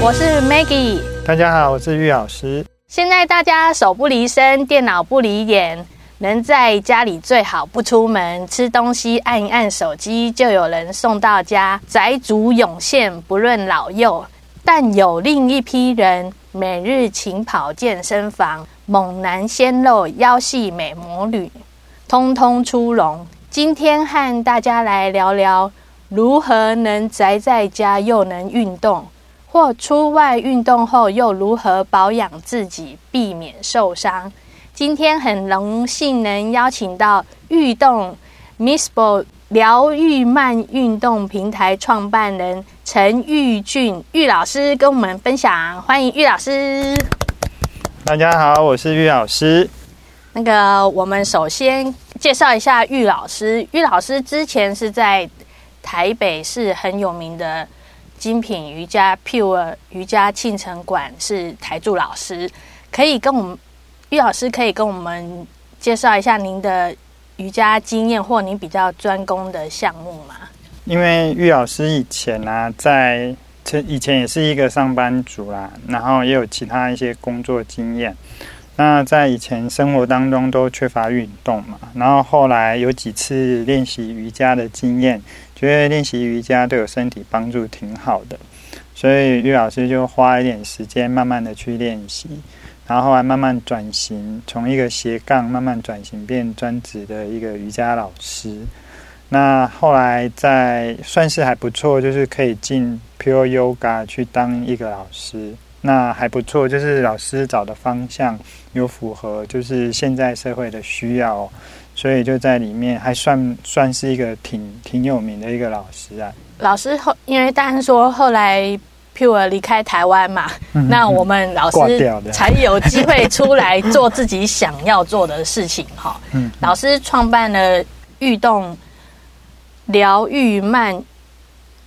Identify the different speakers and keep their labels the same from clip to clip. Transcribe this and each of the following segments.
Speaker 1: 我是 Maggie。
Speaker 2: 大家好，我是玉老师。
Speaker 1: 现在大家手不离身，电脑不离眼，能在家里最好不出门，吃东西按一按手机就有人送到家，宅族涌现，不论老幼。但有另一批人，每日勤跑健身房，猛男鲜肉，腰细美魔女，通通出笼。今天和大家来聊聊，如何能宅在家又能运动。或出外运动后又如何保养自己，避免受伤？今天很荣幸能邀请到运动 Missbo 疗愈慢运动平台创办人陈玉俊玉老师跟我们分享，欢迎玉老师。
Speaker 2: 大家好，我是玉老师。
Speaker 1: 那个，我们首先介绍一下玉老师。玉老师之前是在台北市很有名的。精品瑜伽 Pure 瑜伽庆城馆是台柱老师，可以跟我们玉老师可以跟我们介绍一下您的瑜伽经验或您比较专攻的项目吗？
Speaker 2: 因为玉老师以前呢、啊，在以前也是一个上班族啦，然后也有其他一些工作经验。那在以前生活当中都缺乏运动嘛，然后后来有几次练习瑜伽的经验，觉得练习瑜伽对我身体帮助挺好的，所以昱老师就花一点时间慢慢的去练习，然后后来慢慢转型，从一个斜杠慢慢转型变专职的一个瑜伽老师。那后来在算是还不错，就是可以进 Pure Yoga 去当一个老师。那还不错，就是老师找的方向有符合，就是现在社会的需要，所以就在里面还算算是一个挺挺有名的一个老师啊。
Speaker 1: 老师后，因为当然说后来 Pure 离开台湾嘛，嗯、那我们老师才有机会出来做自己想要做的事情哈。嗯，老师创办了运动疗愈慢。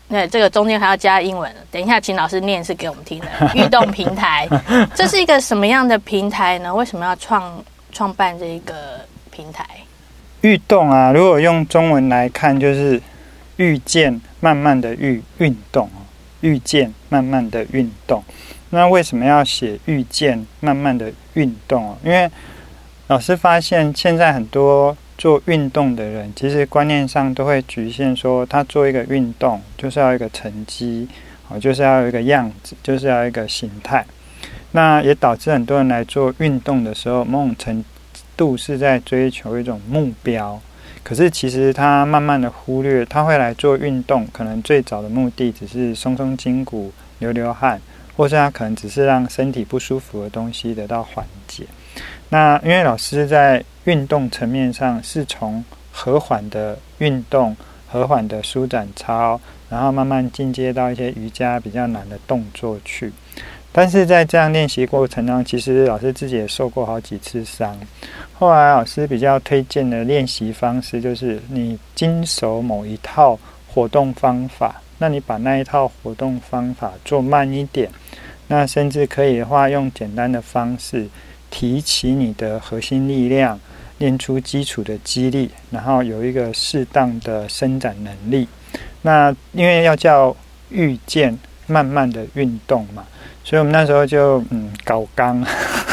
Speaker 1: 那这个中间还要加英文，等一下请老师念是给我们听的。运动平台，这是一个什么样的平台呢？为什么要创创办这一个平台？
Speaker 2: 运动啊，如果用中文来看，就是遇见慢慢的遇运动，遇见慢慢的运动。那为什么要写遇见慢慢的运动？因为老师发现现在很多。做运动的人，其实观念上都会局限说，他做一个运动就是要一个成绩，哦，就是要有一个样子，就是要一个形态。那也导致很多人来做运动的时候，某种程度是在追求一种目标。可是其实他慢慢的忽略，他会来做运动，可能最早的目的只是松松筋骨、流流汗，或是他可能只是让身体不舒服的东西得到缓解。那因为老师在运动层面上是从和缓的运动、和缓的舒展操，然后慢慢进阶到一些瑜伽比较难的动作去。但是在这样练习过程中，其实老师自己也受过好几次伤。后来老师比较推荐的练习方式就是，你经手某一套活动方法，那你把那一套活动方法做慢一点，那甚至可以的话用简单的方式。提起你的核心力量，练出基础的肌力，然后有一个适当的伸展能力。那因为要叫遇见慢慢的运动嘛，所以我们那时候就嗯搞刚，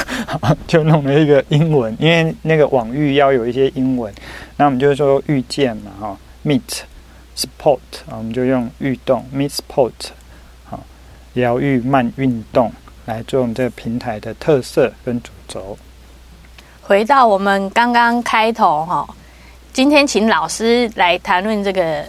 Speaker 2: 就弄了一个英文，因为那个网域要有一些英文，那我们就说遇见嘛哈，meet，support，我们就用运动 meet sport 好，疗愈慢运动。来做我们这个平台的特色跟主轴。
Speaker 1: 回到我们刚刚开头哈，今天请老师来谈论这个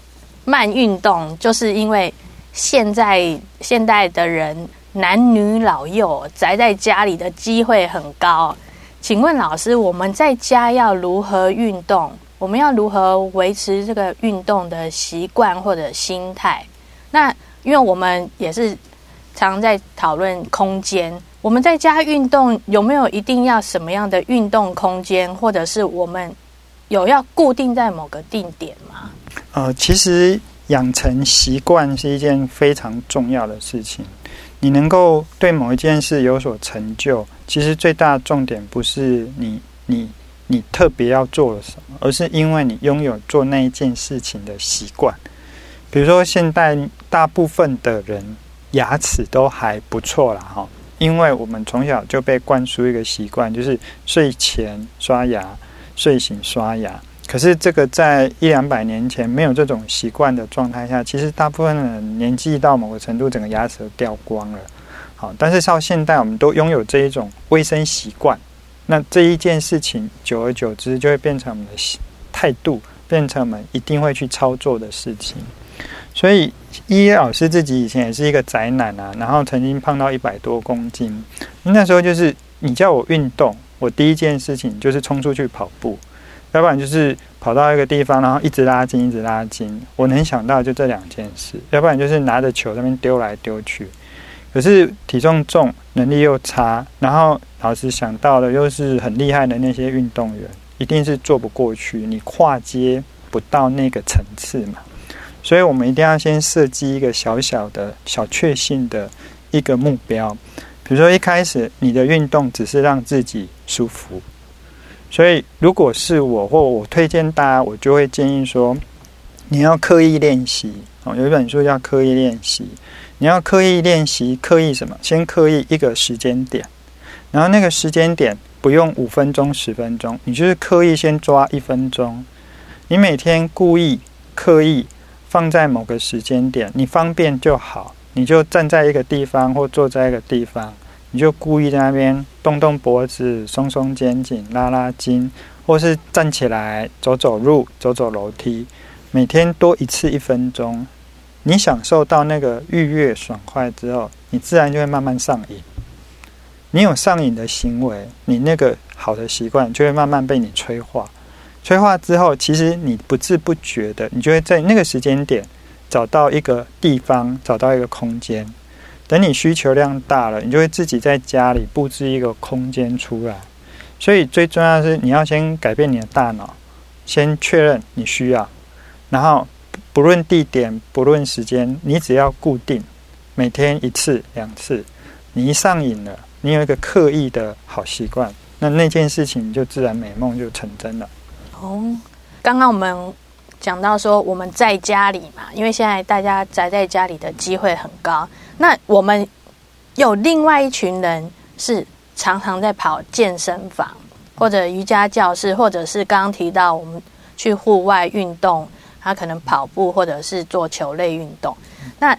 Speaker 1: 慢运动，就是因为现在现代的人男女老幼宅在家里的机会很高。请问老师，我们在家要如何运动？我们要如何维持这个运动的习惯或者心态？那因为我们也是。常在讨论空间，我们在家运动有没有一定要什么样的运动空间，或者是我们有要固定在某个定点吗？
Speaker 2: 呃，其实养成习惯是一件非常重要的事情。你能够对某一件事有所成就，其实最大的重点不是你你你特别要做了什么，而是因为你拥有做那一件事情的习惯。比如说，现代大部分的人。牙齿都还不错啦哈。因为我们从小就被灌输一个习惯，就是睡前刷牙，睡醒刷牙。可是这个在一两百年前没有这种习惯的状态下，其实大部分人年纪到某个程度，整个牙齿都掉光了。好，但是到现在，我们都拥有这一种卫生习惯，那这一件事情久而久之就会变成我们的态度，变成我们一定会去操作的事情。所以，依依老师自己以前也是一个宅男啊，然后曾经胖到一百多公斤。那时候就是你叫我运动，我第一件事情就是冲出去跑步，要不然就是跑到一个地方，然后一直拉筋，一直拉筋。我能想到就这两件事，要不然就是拿着球在那边丢来丢去。可是体重重，能力又差，然后老师想到的又是很厉害的那些运动员，一定是做不过去，你跨阶不到那个层次嘛。所以，我们一定要先设计一个小小的小确幸的一个目标。比如说，一开始你的运动只是让自己舒服。所以，如果是我或我推荐大家，我就会建议说，你要刻意练习。哦，有一本书叫《刻意练习》，你要刻意练习，刻意什么？先刻意一个时间点，然后那个时间点不用五分钟、十分钟，你就是刻意先抓一分钟。你每天故意刻意。放在某个时间点，你方便就好，你就站在一个地方或坐在一个地方，你就故意在那边动动脖子、松松肩颈、拉拉筋，或是站起来走走路、走走楼梯，每天多一次一分钟，你享受到那个愉悦爽快之后，你自然就会慢慢上瘾。你有上瘾的行为，你那个好的习惯就会慢慢被你催化。催化之后，其实你不知不觉的，你就会在那个时间点找到一个地方，找到一个空间。等你需求量大了，你就会自己在家里布置一个空间出来。所以最重要的是，你要先改变你的大脑，先确认你需要，然后不论地点，不论时间，你只要固定每天一次两次，你一上瘾了，你有一个刻意的好习惯，那那件事情就自然美梦就成真了。
Speaker 1: 哦，刚刚我们讲到说我们在家里嘛，因为现在大家宅在家里的机会很高。那我们有另外一群人是常常在跑健身房，或者瑜伽教室，或者是刚刚提到我们去户外运动，他可能跑步或者是做球类运动。那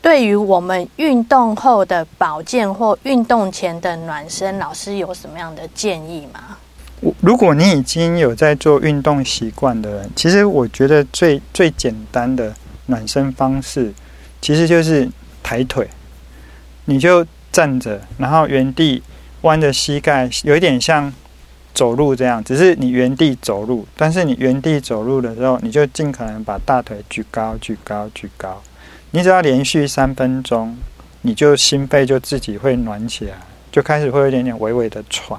Speaker 1: 对于我们运动后的保健或运动前的暖身，老师有什么样的建议吗？
Speaker 2: 如果你已经有在做运动习惯的人，其实我觉得最最简单的暖身方式，其实就是抬腿。你就站着，然后原地弯着膝盖，有一点像走路这样，只是你原地走路。但是你原地走路的时候，你就尽可能把大腿举高、举高、举高。你只要连续三分钟，你就心肺就自己会暖起来，就开始会有一点点微微的喘。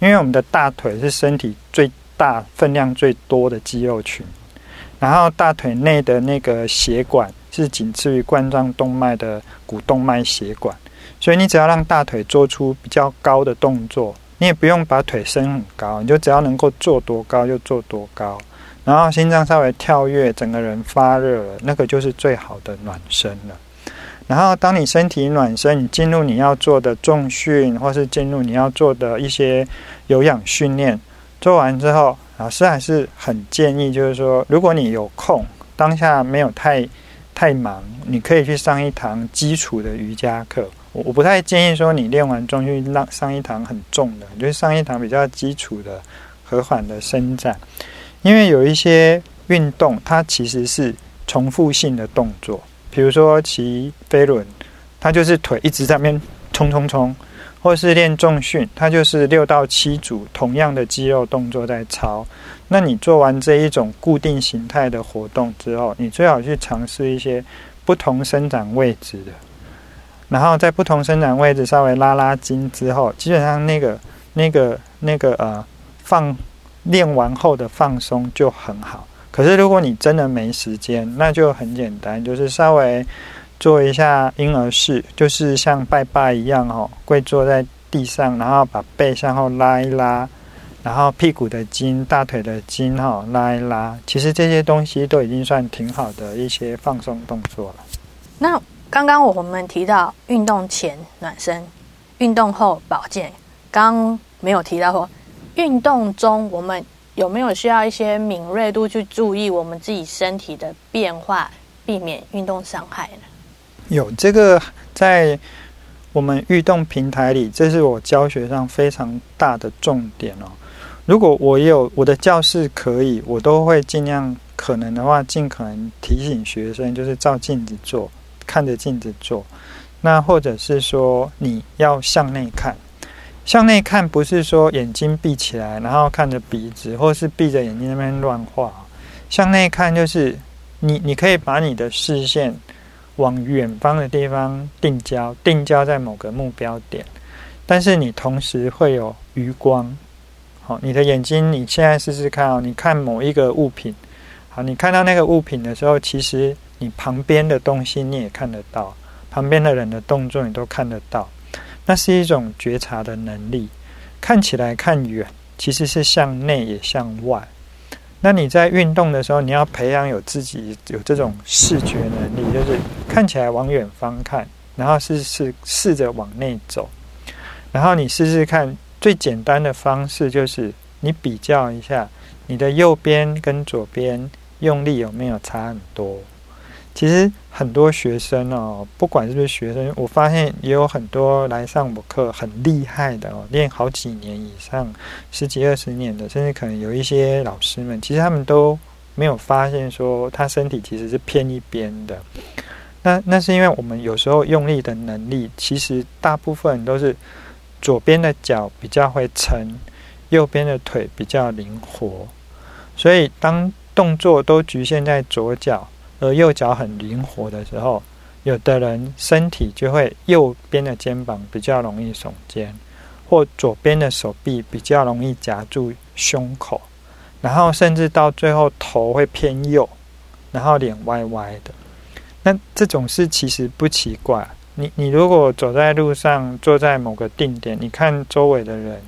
Speaker 2: 因为我们的大腿是身体最大、分量最多的肌肉群，然后大腿内的那个血管是仅次于冠状动脉的股动脉血管，所以你只要让大腿做出比较高的动作，你也不用把腿伸很高，你就只要能够做多高就做多高，然后心脏稍微跳跃，整个人发热了，那个就是最好的暖身了。然后，当你身体暖身，你进入你要做的重训，或是进入你要做的一些有氧训练，做完之后，老师还是很建议，就是说，如果你有空，当下没有太太忙，你可以去上一堂基础的瑜伽课。我我不太建议说你练完重训让上一堂很重的，你就上一堂比较基础的和缓的伸展，因为有一些运动它其实是重复性的动作。比如说骑飞轮，它就是腿一直在那边冲冲冲；或是练重训，它就是六到七组同样的肌肉动作在操。那你做完这一种固定形态的活动之后，你最好去尝试一些不同生长位置的，然后在不同生长位置稍微拉拉筋之后，基本上那个、那个、那个呃放练完后的放松就很好。可是，如果你真的没时间，那就很简单，就是稍微做一下婴儿式，就是像拜拜一样哦，跪坐在地上，然后把背向后拉一拉，然后屁股的筋、大腿的筋哈拉一拉。其实这些东西都已经算挺好的一些放松动作了。
Speaker 1: 那刚刚我们提到运动前暖身，运动后保健，刚没有提到说运动中我们有没有需要一些敏锐度去注意我们自己身体的变化，避免运动伤害呢？
Speaker 2: 有这个在我们运动平台里，这是我教学上非常大的重点哦。如果我有我的教室可以，我都会尽量可能的话，尽可能提醒学生，就是照镜子做，看着镜子做。那或者是说，你要向内看，向内看不是说眼睛闭起来，然后看着鼻子，或是闭着眼睛那边乱画。向内看就是你，你可以把你的视线往远方的地方定焦，定焦在某个目标点，但是你同时会有余光。好，你的眼睛，你现在试试看哦。你看某一个物品，好，你看到那个物品的时候，其实你旁边的东西你也看得到，旁边的人的动作你都看得到。那是一种觉察的能力。看起来看远，其实是向内也向外。那你在运动的时候，你要培养有自己有这种视觉能力，就是看起来往远方看，然后试试试着往内走，然后你试试看。最简单的方式就是你比较一下你的右边跟左边用力有没有差很多。其实很多学生哦，不管是不是学生，我发现也有很多来上我课很厉害的哦，练好几年以上，十几二十年的，甚至可能有一些老师们，其实他们都没有发现说他身体其实是偏一边的。那那是因为我们有时候用力的能力，其实大部分都是。左边的脚比较会撑，右边的腿比较灵活，所以当动作都局限在左脚，而右脚很灵活的时候，有的人身体就会右边的肩膀比较容易耸肩，或左边的手臂比较容易夹住胸口，然后甚至到最后头会偏右，然后脸歪歪的。那这种事其实不奇怪。你你如果走在路上，坐在某个定点，你看周围的人，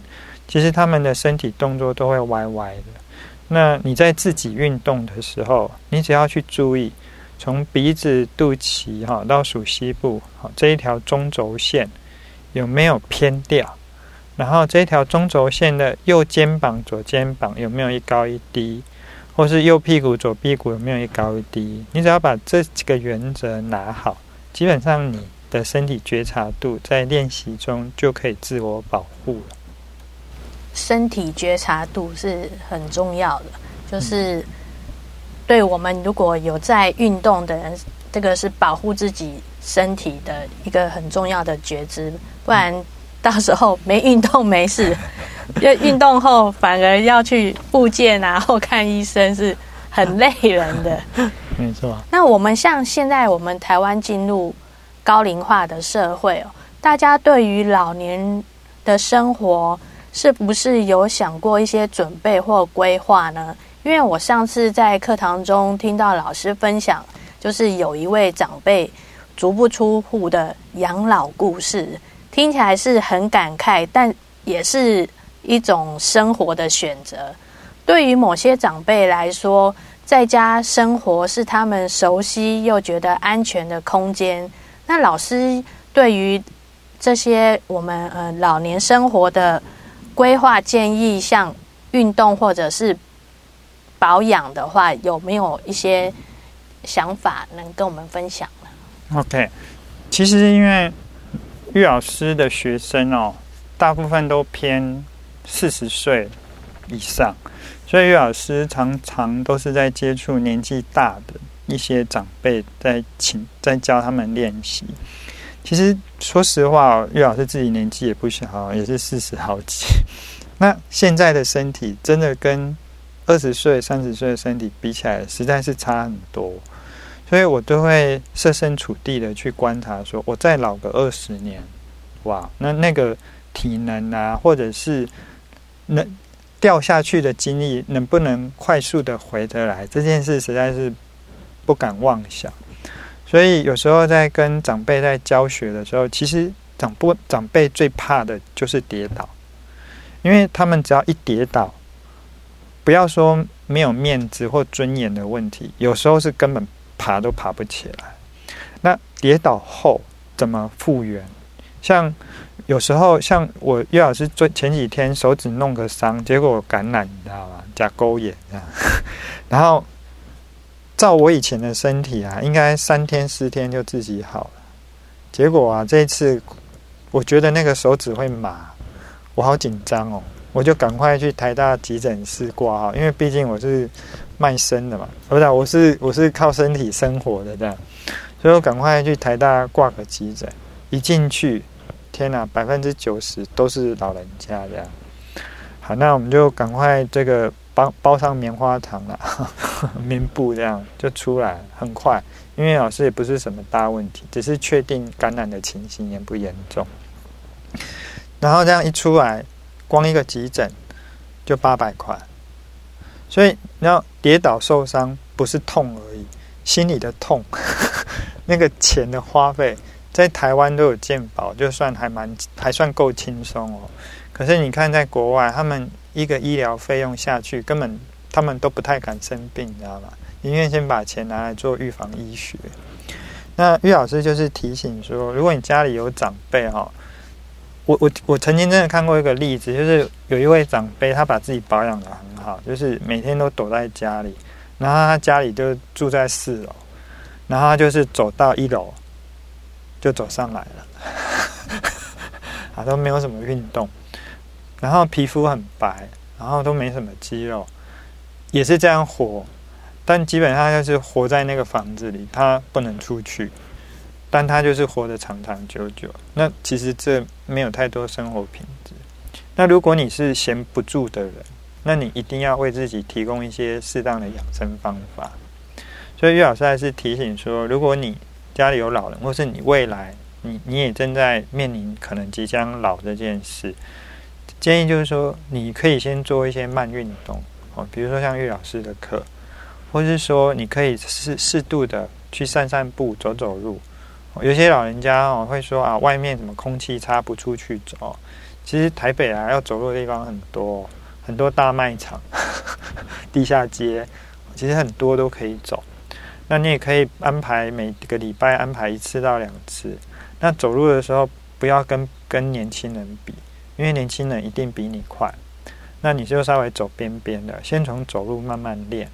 Speaker 2: 其实他们的身体动作都会歪歪的。那你在自己运动的时候，你只要去注意，从鼻子、肚脐哈到属膝部，好这一条中轴线有没有偏掉？然后这一条中轴线的右肩膀、左肩膀有没有一高一低？或是右屁股、左屁股有没有一高一低？你只要把这几个原则拿好，基本上你。的身体觉察度在练习中就可以自我保护了。
Speaker 1: 身体觉察度是很重要的，就是对我们如果有在运动的人，这个是保护自己身体的一个很重要的觉知，不然到时候没运动没事，要 运动后反而要去复健啊或看医生是很累人的。
Speaker 2: 没错。
Speaker 1: 那我们像现在我们台湾进入。高龄化的社会哦，大家对于老年的生活是不是有想过一些准备或规划呢？因为我上次在课堂中听到老师分享，就是有一位长辈足不出户的养老故事，听起来是很感慨，但也是一种生活的选择。对于某些长辈来说，在家生活是他们熟悉又觉得安全的空间。那老师对于这些我们呃老年生活的规划建议，像运动或者是保养的话，有没有一些想法能跟我们分享呢
Speaker 2: ？OK，其实因为玉老师的学生哦，大部分都偏四十岁以上，所以玉老师常常都是在接触年纪大的。一些长辈在请在教他们练习。其实说实话，岳老师自己年纪也不小，也是四十好几。那现在的身体真的跟二十岁、三十岁的身体比起来，实在是差很多。所以我都会设身处地的去观察，说我再老个二十年，哇，那那个体能啊，或者是能掉下去的精力，能不能快速的回得来？这件事实在是。不敢妄想，所以有时候在跟长辈在教学的时候，其实长不长辈最怕的就是跌倒，因为他们只要一跌倒，不要说没有面子或尊严的问题，有时候是根本爬都爬不起来。那跌倒后怎么复原。像有时候，像我岳老师最前几天手指弄个伤，结果感染，你知道吗？甲沟炎这样。然后照我以前的身体啊，应该三天四天就自己好了。结果啊，这一次我觉得那个手指会麻，我好紧张哦，我就赶快去台大急诊室挂号，因为毕竟我是卖身的嘛，不是，我是我是靠身体生活的这样，所以我赶快去台大挂个急诊，一进去。天呐，百分之九十都是老人家这样。好，那我们就赶快这个包包上棉花糖了，棉布这样就出来，很快。因为老师也不是什么大问题，只是确定感染的情形严不严重。然后这样一出来，光一个急诊就八百块。所以你要跌倒受伤不是痛而已，心里的痛，那个钱的花费。在台湾都有健保，就算还蛮还算够轻松哦。可是你看，在国外，他们一个医疗费用下去，根本他们都不太敢生病，你知道吗？宁愿先把钱拿来做预防医学。那岳老师就是提醒说，如果你家里有长辈哈，我我我曾经真的看过一个例子，就是有一位长辈，他把自己保养得很好，就是每天都躲在家里，然后他家里就住在四楼，然后他就是走到一楼。就走上来了，啊，都没有什么运动，然后皮肤很白，然后都没什么肌肉，也是这样活，但基本上就是活在那个房子里，他不能出去，但他就是活得长长久久。那其实这没有太多生活品质。那如果你是闲不住的人，那你一定要为自己提供一些适当的养生方法。所以岳老师还是提醒说，如果你家里有老人，或是你未来你你也正在面临可能即将老这件事，建议就是说，你可以先做一些慢运动哦，比如说像玉老师的课，或是说你可以适适度的去散散步、走走路。有些老人家哦会说啊，外面什么空气差，不出去走。其实台北啊，要走路的地方很多，很多大卖场、地下街，其实很多都可以走。那你也可以安排每个礼拜安排一次到两次。那走路的时候不要跟跟年轻人比，因为年轻人一定比你快。那你就稍微走边边的，先从走路慢慢练。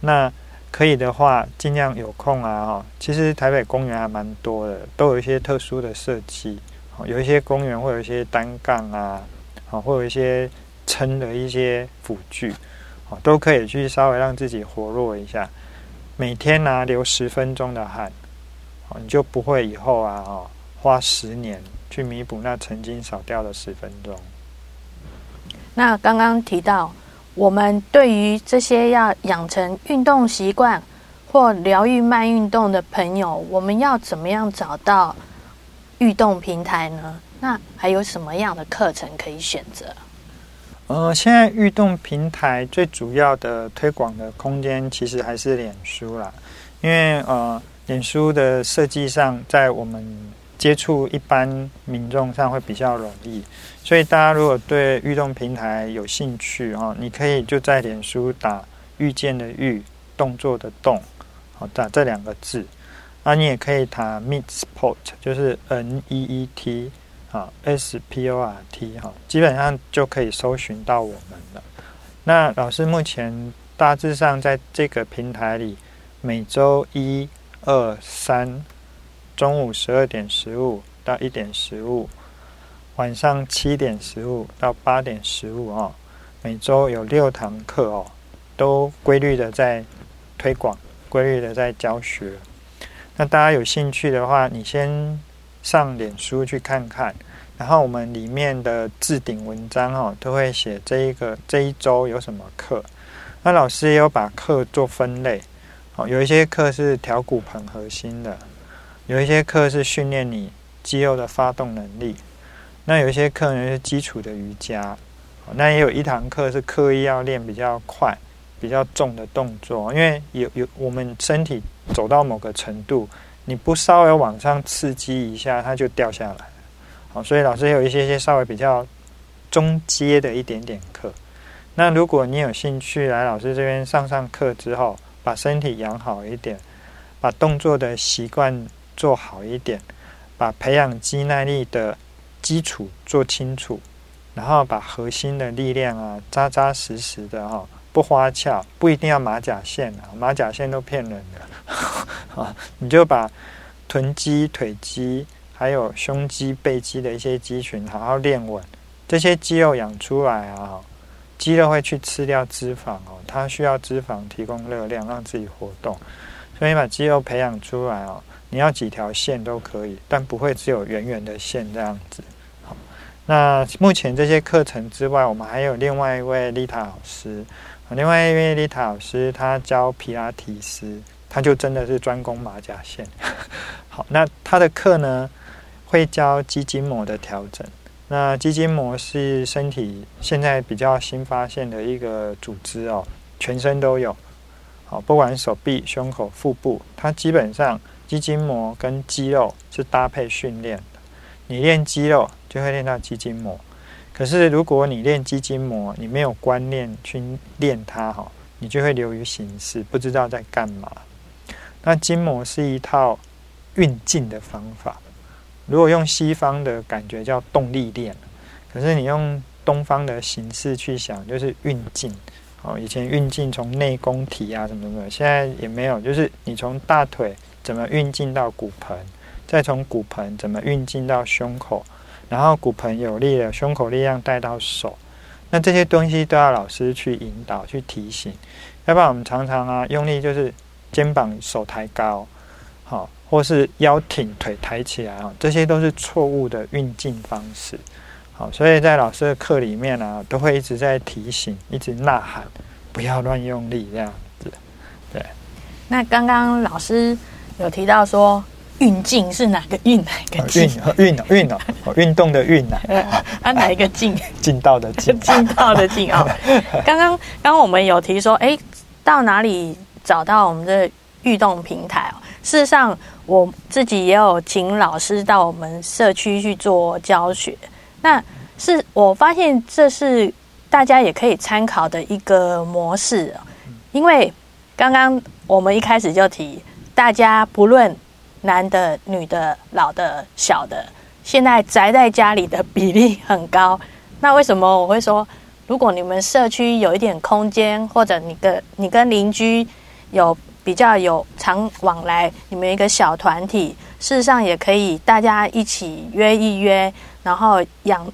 Speaker 2: 那可以的话，尽量有空啊哈。其实台北公园还蛮多的，都有一些特殊的设计。有一些公园会有一些单杠啊，啊，会有一些撑的一些辅具，哦都可以去稍微让自己活络一下。每天呢、啊、流十分钟的汗，哦你就不会以后啊哦花十年去弥补那曾经少掉的十分钟。
Speaker 1: 那刚刚提到，我们对于这些要养成运动习惯或疗愈慢运动的朋友，我们要怎么样找到运动平台呢？那还有什么样的课程可以选择？
Speaker 2: 呃，现在运动平台最主要的推广的空间其实还是脸书啦，因为呃，脸书的设计上，在我们接触一般民众上会比较容易，所以大家如果对运动平台有兴趣哦，你可以就在脸书打“遇见”的“遇”动作的“动”，好打这两个字，啊，你也可以打 “Meet Sport”，就是 N E E T。啊，S P O R T 哈，基本上就可以搜寻到我们了。那老师目前大致上在这个平台里，每周一、二、三，中午十二点十五到一点十五，晚上七点十五到八点十五哦，每周有六堂课哦，都规律的在推广，规律的在教学。那大家有兴趣的话，你先。上脸书去看看，然后我们里面的置顶文章哦，都会写这一个这一周有什么课。那老师也有把课做分类，哦，有一些课是调骨盆核心的，有一些课是训练你肌肉的发动能力，那有一些课呢是基础的瑜伽，那也有一堂课是刻意要练比较快、比较重的动作，因为有有我们身体走到某个程度。你不稍微往上刺激一下，它就掉下来。好，所以老师有一些些稍微比较中阶的一点点课。那如果你有兴趣来老师这边上上课之后，把身体养好一点，把动作的习惯做好一点，把培养肌耐力的基础做清楚，然后把核心的力量啊扎扎实实的哈，不花俏，不一定要马甲线啊，马甲线都骗人的啊，你就把臀肌、腿肌还有胸肌、背肌的一些肌群好好练稳，这些肌肉养出来啊。肌肉会去吃掉脂肪哦，它需要脂肪提供热量，让自己活动。所以把肌肉培养出来哦，你要几条线都可以，但不会只有圆圆的线这样子。好，那目前这些课程之外，我们还有另外一位丽塔老师，另外一位丽塔老师他教皮拉提斯，他就真的是专攻马甲线。好，那他的课呢，会教肌筋膜的调整。那肌筋膜是身体现在比较新发现的一个组织哦，全身都有，好，不管手臂、胸口、腹部，它基本上肌筋膜跟肌肉是搭配训练的。你练肌肉就会练到肌筋膜，可是如果你练肌筋膜，你没有观念去练它哈，你就会流于形式，不知道在干嘛。那筋膜是一套运劲的方法。如果用西方的感觉叫动力链，可是你用东方的形式去想，就是运劲。哦，以前运劲从内功体啊什么什么，现在也没有，就是你从大腿怎么运进到骨盆，再从骨盆怎么运进到胸口，然后骨盆有力了，胸口力量带到手，那这些东西都要老师去引导、去提醒，要不然我们常常啊用力就是肩膀手抬高，好。或是腰挺腿抬起来啊，这些都是错误的运劲方式。好，所以在老师的课里面呢，都会一直在提醒，一直呐喊，不要乱用力这样子。对。那刚刚老师有提到说，运劲是哪个运哪个劲？运运运哦，运动的运啊。
Speaker 1: 啊，哪一个劲？
Speaker 2: 劲道的劲。
Speaker 1: 劲道的劲啊。刚刚刚刚我们有提说，哎，到哪里找到我们的运动平台？事实上。我自己也有请老师到我们社区去做教学，那是我发现这是大家也可以参考的一个模式，因为刚刚我们一开始就提，大家不论男的、女的、老的、小的，现在宅在家里的比例很高。那为什么我会说，如果你们社区有一点空间，或者你跟你跟邻居有。比较有常往来，你们一个小团体，事实上也可以大家一起约一约，然后养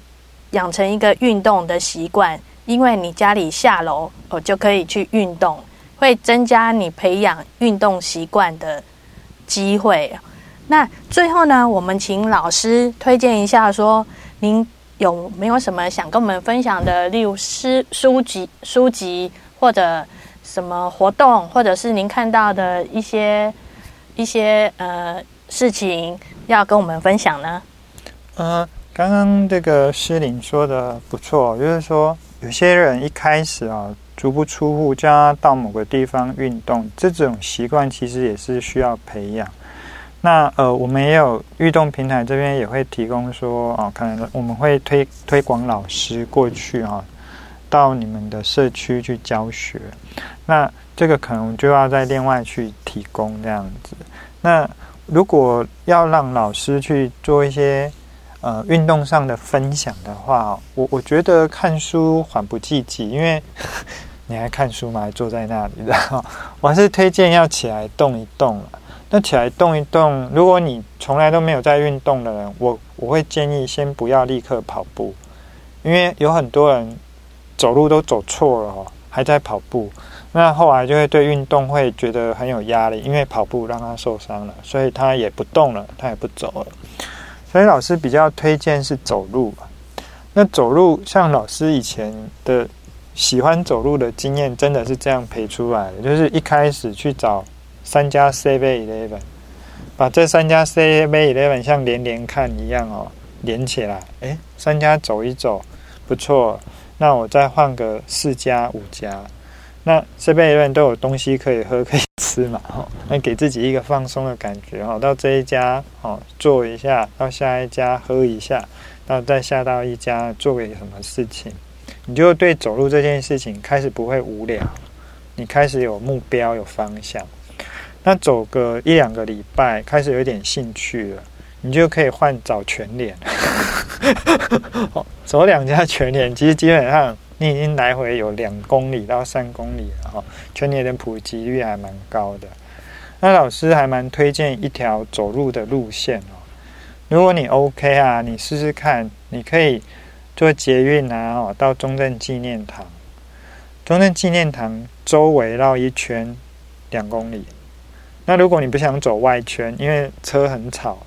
Speaker 1: 养成一个运动的习惯。因为你家里下楼哦就可以去运动，会增加你培养运动习惯的机会。那最后呢，我们请老师推荐一下说，您有没有什么想跟我们分享的，例如诗书籍、书籍或者。什么活动，或者是您看到的一些一些呃事情，要跟我们分享呢？
Speaker 2: 呃，刚刚这个诗琳说的不错，就是说有些人一开始啊，足不出户，加到某个地方运动，这种习惯其实也是需要培养。那呃，我们也有运动平台这边也会提供说哦，可能我们会推推广老师过去啊。到你们的社区去教学，那这个可能就要再另外去提供这样子。那如果要让老师去做一些呃运动上的分享的话，我我觉得看书缓不济急，因为你还看书吗？还坐在那里，然后我还是推荐要起来动一动。那起来动一动，如果你从来都没有在运动的人，我我会建议先不要立刻跑步，因为有很多人。走路都走错了，还在跑步，那后来就会对运动会觉得很有压力，因为跑步让他受伤了，所以他也不动了，他也不走了。所以老师比较推荐是走路。那走路像老师以前的喜欢走路的经验，真的是这样培出来的，就是一开始去找三家 Seven Eleven，把这三家 Seven Eleven 像连连看一样哦，连起来，诶，三家走一走，不错。那我再换个四家五家，那这边永远都有东西可以喝可以吃嘛，吼，那给自己一个放松的感觉，哈，到这一家哦坐一下，到下一家喝一下，然后再下到一家做个什么事情，你就对走路这件事情开始不会无聊，你开始有目标有方向。那走个一两个礼拜，开始有点兴趣了，你就可以换找全联。走两家全脸，其实基本上你已经来回有两公里到三公里了哈。全脸的普及率还蛮高的。那老师还蛮推荐一条走路的路线哦。如果你 OK 啊，你试试看，你可以坐捷运啊，哦，到中正纪念堂。中正纪念堂周围绕一圈两公里。那如果你不想走外圈，因为车很吵，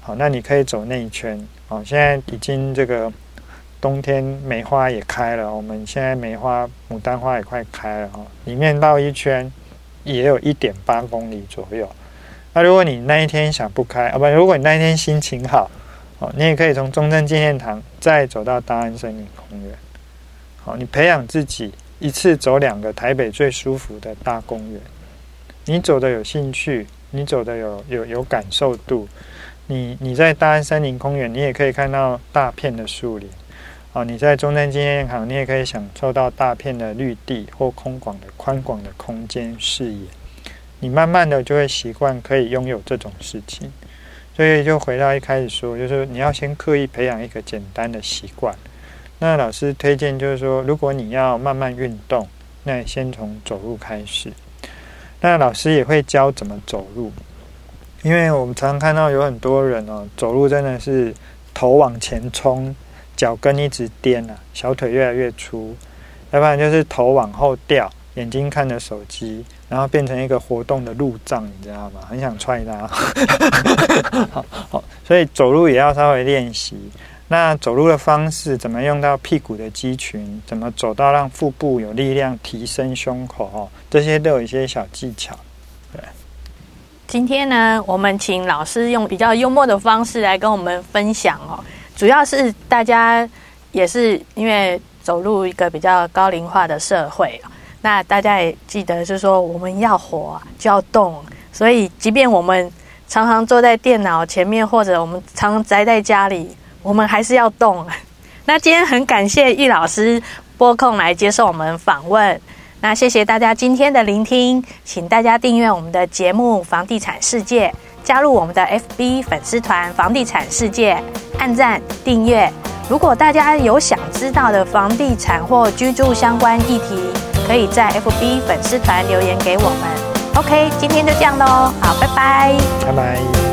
Speaker 2: 好，那你可以走内圈。哦，现在已经这个冬天梅花也开了，我们现在梅花牡丹花也快开了哈，里面绕一圈也有一点八公里左右。那如果你那一天想不开啊，不，如果你那一天心情好，哦，你也可以从中正纪念堂再走到大安森林公园。好，你培养自己一次走两个台北最舒服的大公园。你走的有兴趣，你走的有有有感受度，你你在大安森林公园，你也可以看到大片的树林，哦，你在中正纪念堂，你也可以享受到大片的绿地或空广的宽广的空间视野，你慢慢的就会习惯可以拥有这种事情，所以就回到一开始说，就是你要先刻意培养一个简单的习惯。那老师推荐就是说，如果你要慢慢运动，那先从走路开始。那老师也会教怎么走路，因为我们常常看到有很多人哦，走路真的是头往前冲，脚跟一直颠啊，小腿越来越粗，要不然就是头往后掉，眼睛看着手机，然后变成一个活动的路障，你知道吗？很想踹他。好好，所以走路也要稍微练习。那走路的方式怎么用到屁股的肌群？怎么走到让腹部有力量，提升胸口？哦，这些都有一些小技巧。对，
Speaker 1: 今天呢，我们请老师用比较幽默的方式来跟我们分享哦。主要是大家也是因为走入一个比较高龄化的社会，那大家也记得，就是说我们要活就要动，所以即便我们常常坐在电脑前面，或者我们常常宅在家里。我们还是要动。那今天很感谢易老师拨空来接受我们访问。那谢谢大家今天的聆听，请大家订阅我们的节目《房地产世界》，加入我们的 FB 粉丝团《房地产世界》，按赞订阅。如果大家有想知道的房地产或居住相关议题，可以在 FB 粉丝团留言给我们。OK，今天就这样喽，好，拜拜，
Speaker 2: 拜拜。